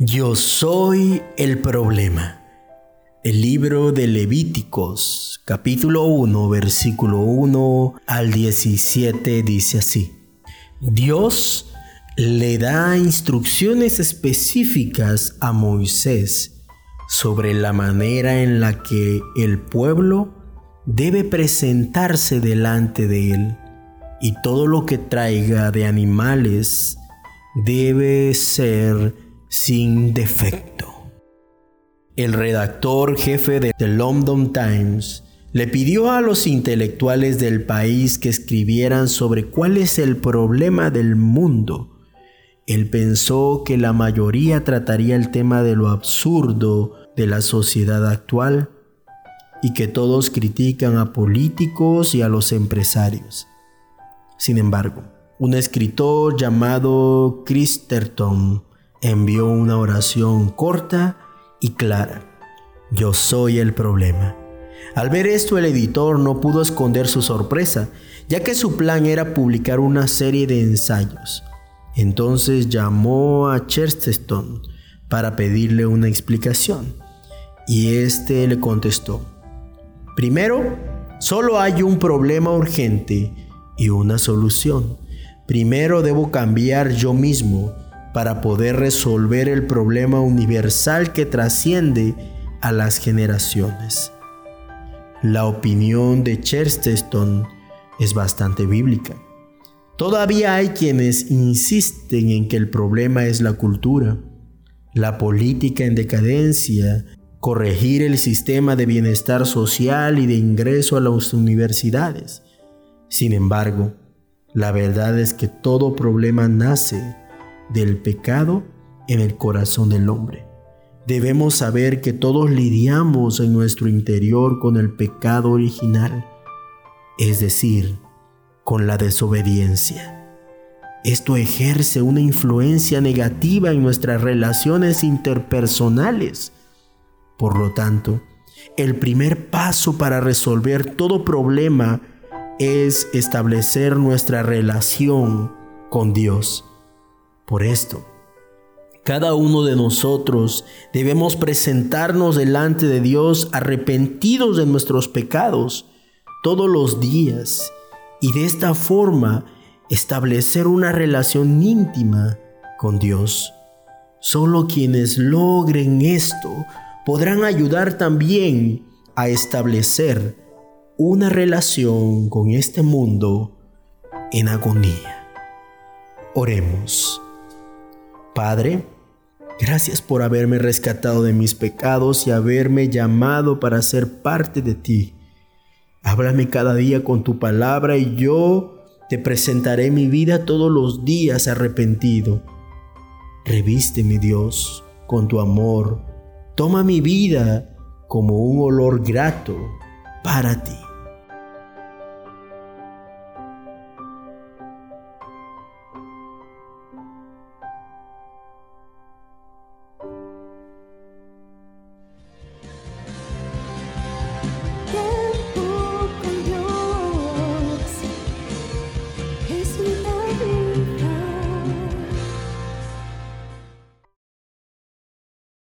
Yo soy el problema. El libro de Levíticos, capítulo 1, versículo 1 al 17 dice así. Dios le da instrucciones específicas a Moisés sobre la manera en la que el pueblo debe presentarse delante de él y todo lo que traiga de animales debe ser sin defecto. El redactor jefe de The London Times le pidió a los intelectuales del país que escribieran sobre cuál es el problema del mundo. Él pensó que la mayoría trataría el tema de lo absurdo de la sociedad actual y que todos critican a políticos y a los empresarios. Sin embargo, un escritor llamado Christerton envió una oración corta y clara. Yo soy el problema. Al ver esto el editor no pudo esconder su sorpresa, ya que su plan era publicar una serie de ensayos. Entonces llamó a Chesterton para pedirle una explicación, y éste le contestó, primero, solo hay un problema urgente y una solución. Primero debo cambiar yo mismo para poder resolver el problema universal que trasciende a las generaciones. La opinión de Chesterton es bastante bíblica. Todavía hay quienes insisten en que el problema es la cultura, la política en decadencia, corregir el sistema de bienestar social y de ingreso a las universidades. Sin embargo, la verdad es que todo problema nace del pecado en el corazón del hombre. Debemos saber que todos lidiamos en nuestro interior con el pecado original, es decir, con la desobediencia. Esto ejerce una influencia negativa en nuestras relaciones interpersonales. Por lo tanto, el primer paso para resolver todo problema es establecer nuestra relación con Dios. Por esto, cada uno de nosotros debemos presentarnos delante de Dios arrepentidos de nuestros pecados todos los días y de esta forma establecer una relación íntima con Dios. Solo quienes logren esto podrán ayudar también a establecer una relación con este mundo en agonía. Oremos. Padre, gracias por haberme rescatado de mis pecados y haberme llamado para ser parte de ti. Háblame cada día con tu palabra y yo te presentaré mi vida todos los días arrepentido. Reviste mi Dios con tu amor. Toma mi vida como un olor grato para ti.